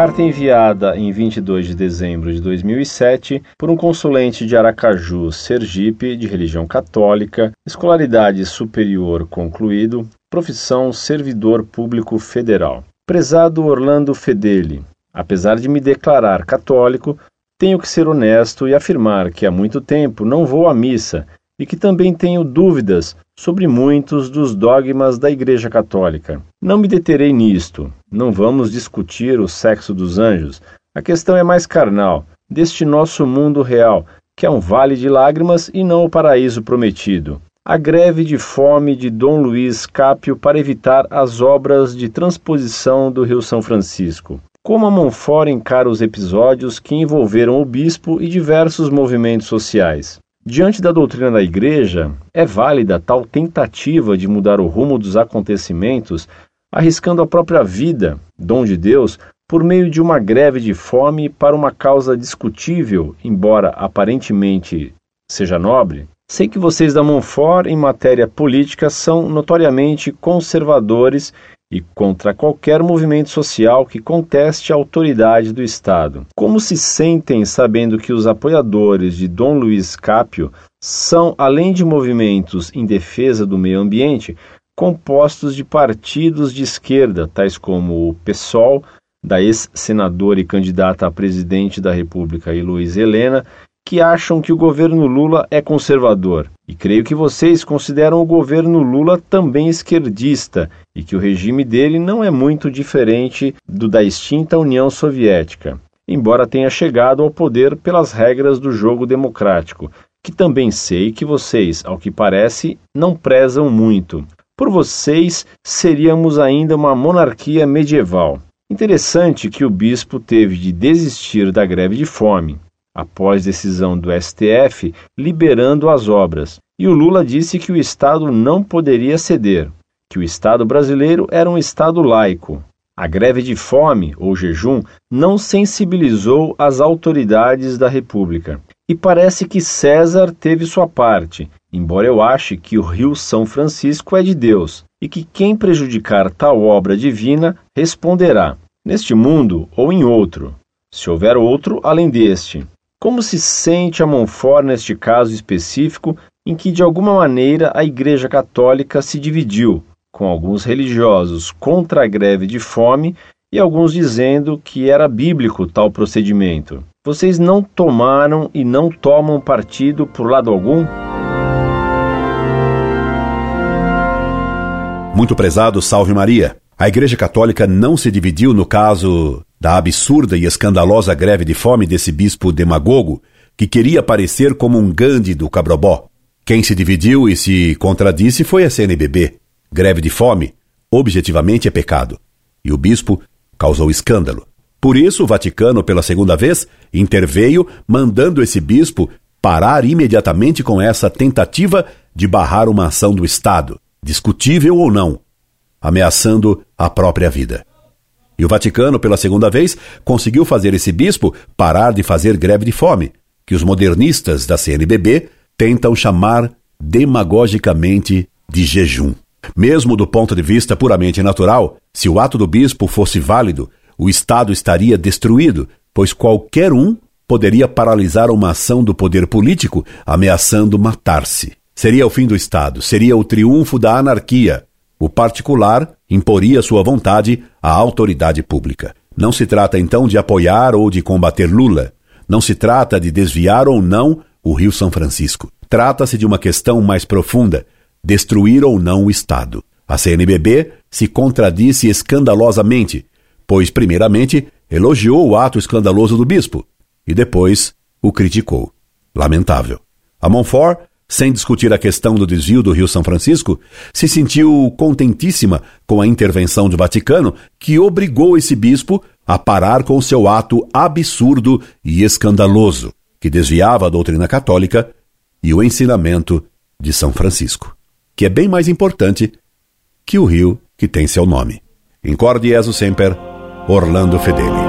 Carta enviada em 22 de dezembro de 2007 por um consulente de Aracaju, Sergipe, de religião católica, escolaridade superior concluído, profissão servidor público federal. Prezado Orlando Fedeli, apesar de me declarar católico, tenho que ser honesto e afirmar que há muito tempo não vou à missa e que também tenho dúvidas sobre muitos dos dogmas da Igreja Católica. Não me deterei nisto, não vamos discutir o sexo dos anjos. A questão é mais carnal, deste nosso mundo real, que é um vale de lágrimas e não o paraíso prometido. A greve de fome de Dom Luiz Cápio para evitar as obras de transposição do Rio São Francisco. Como a Monfort encara os episódios que envolveram o bispo e diversos movimentos sociais. Diante da doutrina da Igreja, é válida tal tentativa de mudar o rumo dos acontecimentos, arriscando a própria vida, dom de Deus, por meio de uma greve de fome para uma causa discutível, embora aparentemente seja nobre? Sei que vocês da Monfort, em matéria política, são notoriamente conservadores e contra qualquer movimento social que conteste a autoridade do Estado. Como se sentem sabendo que os apoiadores de Dom Luiz Cápio são, além de movimentos em defesa do meio ambiente, compostos de partidos de esquerda, tais como o PSOL, da ex-senadora e candidata a presidente da República Heloísa Helena, que acham que o governo Lula é conservador. E creio que vocês consideram o governo Lula também esquerdista e que o regime dele não é muito diferente do da extinta União Soviética, embora tenha chegado ao poder pelas regras do jogo democrático, que também sei que vocês, ao que parece, não prezam muito. Por vocês, seríamos ainda uma monarquia medieval. Interessante que o bispo teve de desistir da greve de fome após decisão do STF liberando as obras. E o Lula disse que o Estado não poderia ceder, que o Estado brasileiro era um Estado laico. A greve de fome ou jejum não sensibilizou as autoridades da República. E parece que César teve sua parte, embora eu ache que o Rio São Francisco é de Deus e que quem prejudicar tal obra divina responderá, neste mundo ou em outro, se houver outro além deste. Como se sente a Monfort neste caso específico em que, de alguma maneira, a Igreja Católica se dividiu, com alguns religiosos contra a greve de fome e alguns dizendo que era bíblico tal procedimento? Vocês não tomaram e não tomam partido por lado algum? Muito prezado, salve Maria. A Igreja Católica não se dividiu no caso da absurda e escandalosa greve de fome desse bispo demagogo que queria parecer como um Gandhi do Cabrobó. Quem se dividiu e se contradisse foi a CNBB. Greve de fome, objetivamente, é pecado. E o bispo causou escândalo. Por isso, o Vaticano, pela segunda vez, interveio, mandando esse bispo parar imediatamente com essa tentativa de barrar uma ação do Estado, discutível ou não, ameaçando a própria vida. E o Vaticano, pela segunda vez, conseguiu fazer esse bispo parar de fazer greve de fome, que os modernistas da CNBB tentam chamar demagogicamente de jejum. Mesmo do ponto de vista puramente natural, se o ato do bispo fosse válido, o Estado estaria destruído, pois qualquer um poderia paralisar uma ação do poder político, ameaçando matar-se. Seria o fim do Estado, seria o triunfo da anarquia, o particular imporia sua vontade à autoridade pública. Não se trata então de apoiar ou de combater Lula. Não se trata de desviar ou não o Rio São Francisco. Trata-se de uma questão mais profunda: destruir ou não o Estado. A CNBB se contradisse escandalosamente, pois, primeiramente, elogiou o ato escandaloso do bispo e depois o criticou. Lamentável. A Montfort sem discutir a questão do desvio do Rio São Francisco, se sentiu contentíssima com a intervenção do Vaticano, que obrigou esse bispo a parar com seu ato absurdo e escandaloso, que desviava a doutrina católica e o ensinamento de São Francisco, que é bem mais importante que o rio que tem seu nome. Incorde Jesus Semper, Orlando Fedeli.